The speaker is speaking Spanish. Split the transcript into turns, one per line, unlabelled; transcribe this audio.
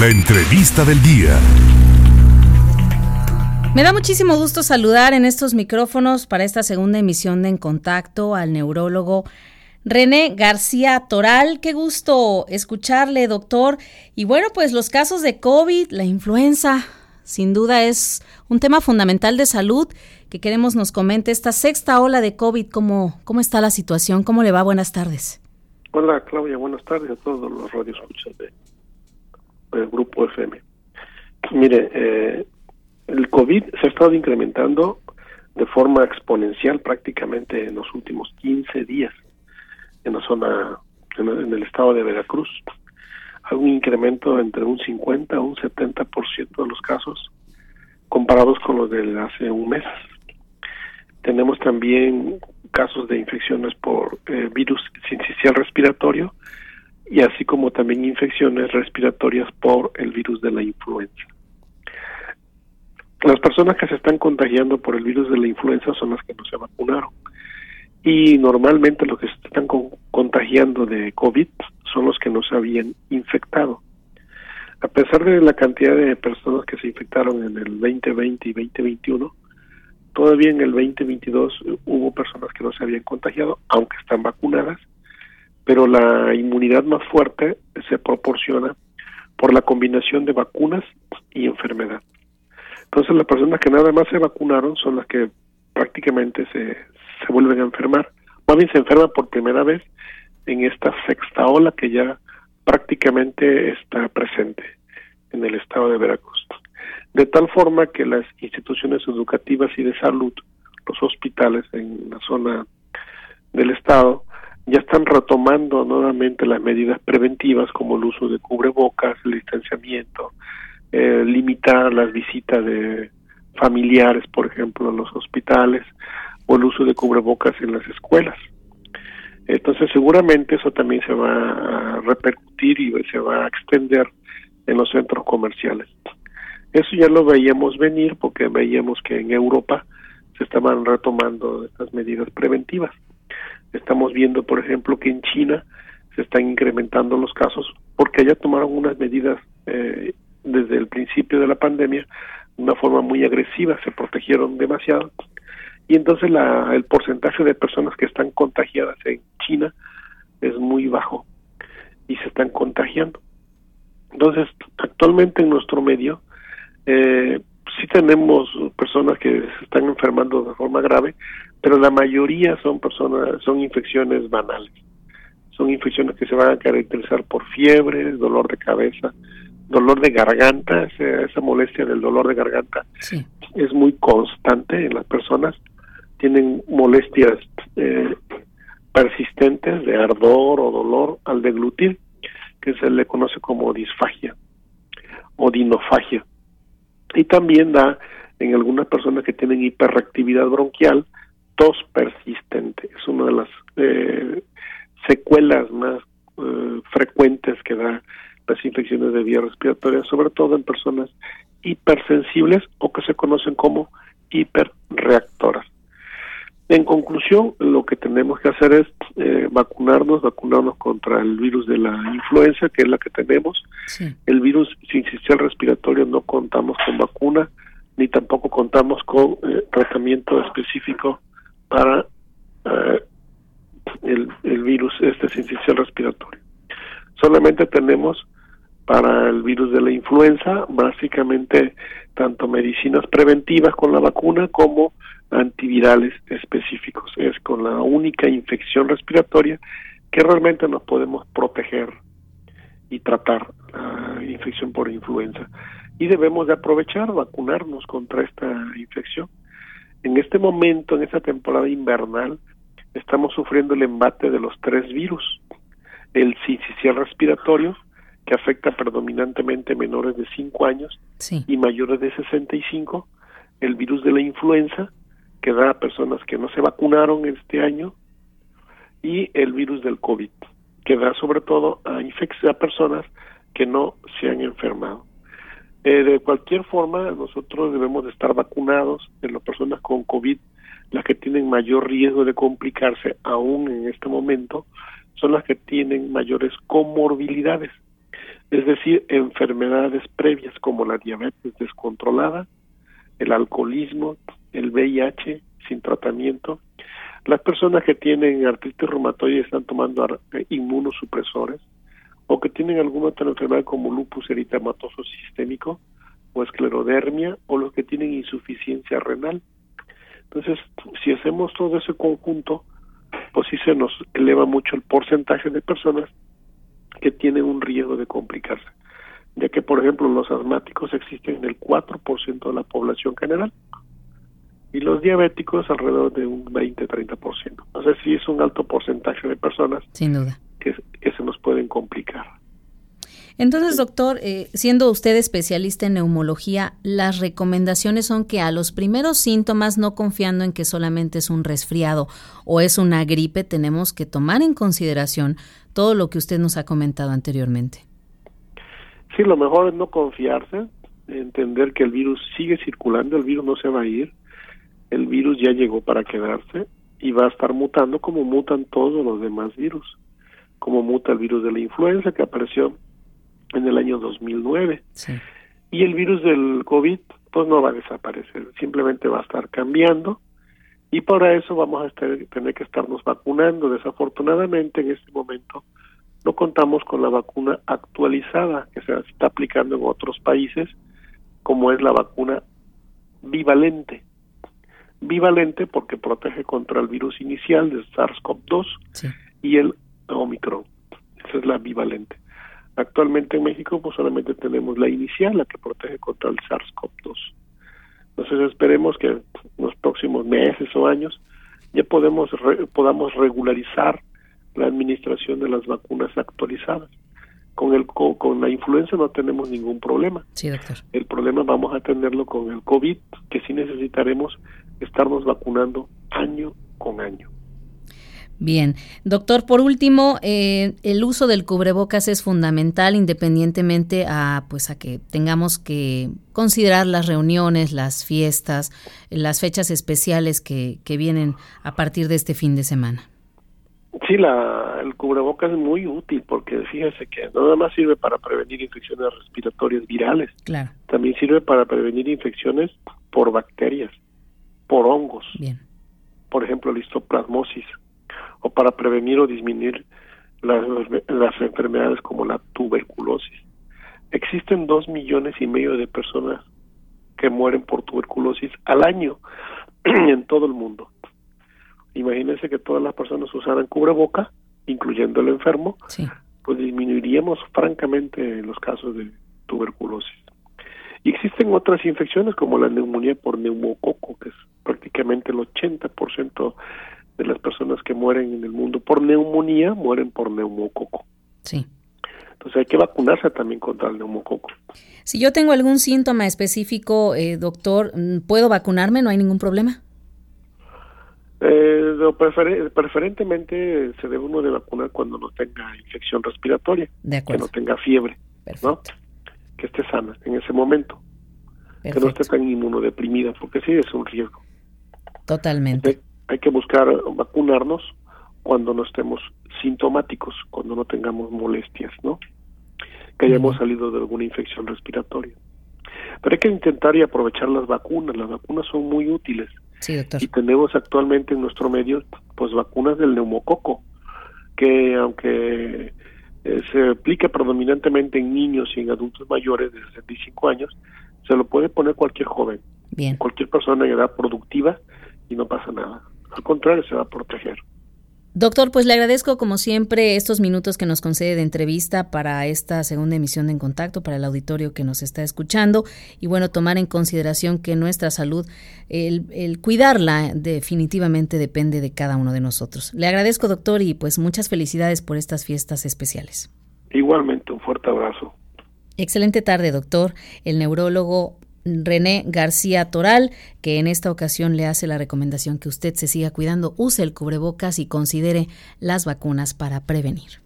La entrevista del día.
Me da muchísimo gusto saludar en estos micrófonos para esta segunda emisión de En Contacto al neurólogo René García Toral. Qué gusto escucharle, doctor. Y bueno, pues los casos de COVID, la influenza, sin duda es un tema fundamental de salud que queremos nos comente esta sexta ola de COVID, cómo, cómo está la situación, cómo le va. Buenas tardes.
Hola Claudia, buenas tardes a todos los radioescuchas del Grupo FM. Mire, eh, el COVID se ha estado incrementando de forma exponencial prácticamente en los últimos 15 días en la zona, en el estado de Veracruz. Hay un incremento entre un 50 a un 70% de los casos comparados con los de hace un mes. Tenemos también casos de infecciones por eh, virus sincicial respiratorio y así como también infecciones respiratorias por el virus de la influenza. Las personas que se están contagiando por el virus de la influenza son las que no se vacunaron. Y normalmente los que se están contagiando de COVID son los que no se habían infectado. A pesar de la cantidad de personas que se infectaron en el 2020 y 2021, todavía en el 2022 hubo personas que no se habían contagiado, aunque están vacunadas, pero la inmunidad más fuerte se proporciona por la combinación de vacunas y enfermedad. Entonces las personas que nada más se vacunaron son las que prácticamente se, se vuelven a enfermar. Más bien se enferman por primera vez en esta sexta ola que ya prácticamente está presente en el estado de Veracruz. De tal forma que las instituciones educativas y de salud, los hospitales en la zona del estado, ya están retomando nuevamente las medidas preventivas como el uso de cubrebocas, el distanciamiento, eh, limitar las visitas de familiares, por ejemplo, en los hospitales, o el uso de cubrebocas en las escuelas. Entonces, seguramente eso también se va a repercutir y se va a extender en los centros comerciales. Eso ya lo veíamos venir porque veíamos que en Europa se estaban retomando estas medidas preventivas. Estamos viendo, por ejemplo, que en China se están incrementando los casos porque allá tomaron unas medidas eh, desde el principio de la pandemia de una forma muy agresiva, se protegieron demasiado y entonces la, el porcentaje de personas que están contagiadas en China es muy bajo y se están contagiando. Entonces, actualmente en nuestro medio eh, sí tenemos personas que se están enfermando de forma grave, pero la mayoría son personas, son infecciones banales. Son infecciones que se van a caracterizar por fiebre, dolor de cabeza, dolor de garganta, esa, molestia del dolor de garganta es muy constante en las personas, tienen molestias eh, persistentes de ardor o dolor al deglutir, que se le conoce como disfagia o dinofagia. Y también da en algunas personas que tienen hiperreactividad bronquial tos persistente. Es una de las eh, secuelas más eh, frecuentes que da las infecciones de vía respiratoria, sobre todo en personas hipersensibles o que se conocen como hiperreactoras. En conclusión, lo que tenemos que hacer es eh, vacunarnos, vacunarnos contra el virus de la influenza, que es la que tenemos. El virus sincicial respiratorio no contamos con vacuna, ni tampoco contamos con eh, tratamiento específico para eh, el, el virus este sincicial respiratorio. Solamente tenemos para el virus de la influenza, básicamente tanto medicinas preventivas con la vacuna como antivirales específicos. Es con la única infección respiratoria que realmente nos podemos proteger y tratar la infección por influenza. Y debemos de aprovechar, vacunarnos contra esta infección. En este momento, en esta temporada invernal, estamos sufriendo el embate de los tres virus. El sincicial respiratorio, que afecta predominantemente menores de 5 años y mayores de 65, el virus de la influenza, que da a personas que no se vacunaron este año, y el virus del COVID, que da sobre todo a, a personas que no se han enfermado. Eh, de cualquier forma, nosotros debemos de estar vacunados en las personas con COVID, las que tienen mayor riesgo de complicarse aún en este momento, son las que tienen mayores comorbilidades es decir, enfermedades previas como la diabetes descontrolada, el alcoholismo, el VIH sin tratamiento, las personas que tienen artritis reumatoide están tomando eh, inmunosupresores o que tienen alguna otra enfermedad como lupus eritematoso sistémico o esclerodermia o los que tienen insuficiencia renal. Entonces, si hacemos todo ese conjunto, pues sí se nos eleva mucho el porcentaje de personas que tienen un riesgo de complicarse, ya que, por ejemplo, los asmáticos existen en el 4% de la población general y los diabéticos alrededor de un 20-30%. Entonces sí es un alto porcentaje de personas
Sin duda.
Que, que se nos pueden complicar.
Entonces, doctor, eh, siendo usted especialista en neumología, las recomendaciones son que a los primeros síntomas, no confiando en que solamente es un resfriado o es una gripe, tenemos que tomar en consideración todo lo que usted nos ha comentado anteriormente.
Sí, lo mejor es no confiarse, entender que el virus sigue circulando, el virus no se va a ir, el virus ya llegó para quedarse y va a estar mutando como mutan todos los demás virus, como muta el virus de la influenza que apareció en el año 2009. Y el virus del COVID pues no va a desaparecer, simplemente va a estar cambiando y para eso vamos a estar, tener que estarnos vacunando. Desafortunadamente en este momento no contamos con la vacuna actualizada que se está aplicando en otros países, como es la vacuna bivalente. Bivalente porque protege contra el virus inicial de SARS-CoV-2 y el Omicron. Esa es la bivalente. Actualmente en México pues solamente tenemos la inicial, la que protege contra el SARS-CoV-2. Entonces esperemos que en los próximos meses o años ya podemos podamos regularizar la administración de las vacunas actualizadas. Con el con la influenza no tenemos ningún problema.
Sí, doctor.
El problema vamos a tenerlo con el COVID, que sí necesitaremos estarnos vacunando año con año.
Bien, doctor, por último, eh, el uso del cubrebocas es fundamental independientemente a, pues, a que tengamos que considerar las reuniones, las fiestas, las fechas especiales que, que vienen a partir de este fin de semana.
Sí, la, el cubrebocas es muy útil porque fíjese que no nada más sirve para prevenir infecciones respiratorias virales,
claro.
también sirve para prevenir infecciones por bacterias, por hongos,
Bien.
por ejemplo, listoplasmosis o para prevenir o disminuir las, las enfermedades como la tuberculosis. Existen dos millones y medio de personas que mueren por tuberculosis al año en todo el mundo. Imagínense que todas las personas usaran cubreboca, incluyendo el enfermo, pues disminuiríamos francamente los casos de tuberculosis. Y existen otras infecciones como la neumonía por neumococo, que es prácticamente el 80% de las personas que mueren en el mundo por neumonía mueren por neumococo.
Sí.
Entonces hay que vacunarse también contra el neumococo.
Si yo tengo algún síntoma específico, eh, doctor, ¿puedo vacunarme? ¿No hay ningún problema?
Eh, preferentemente se debe uno de vacunar cuando no tenga infección respiratoria, que no tenga fiebre, ¿no? que esté sana en ese momento, que no esté tan inmunodeprimida, porque sí es un riesgo.
Totalmente
hay que buscar vacunarnos cuando no estemos sintomáticos, cuando no tengamos molestias, ¿no? Que hayamos salido de alguna infección respiratoria. Pero hay que intentar y aprovechar las vacunas. Las vacunas son muy útiles.
Sí, doctor.
Y tenemos actualmente en nuestro medio, pues, vacunas del neumococo, que aunque eh, se aplica predominantemente en niños y en adultos mayores de 65 años, se lo puede poner cualquier joven.
Bien.
Cualquier persona en edad productiva y no pasa nada. Al contrario, se va a proteger.
Doctor, pues le agradezco como siempre estos minutos que nos concede de entrevista para esta segunda emisión de En Contacto, para el auditorio que nos está escuchando y bueno, tomar en consideración que nuestra salud, el, el cuidarla definitivamente depende de cada uno de nosotros. Le agradezco, doctor, y pues muchas felicidades por estas fiestas especiales.
Igualmente, un fuerte abrazo.
Excelente tarde, doctor. El neurólogo René García Toral, que en esta ocasión le hace la recomendación que usted se siga cuidando, use el cubrebocas y considere las vacunas para prevenir.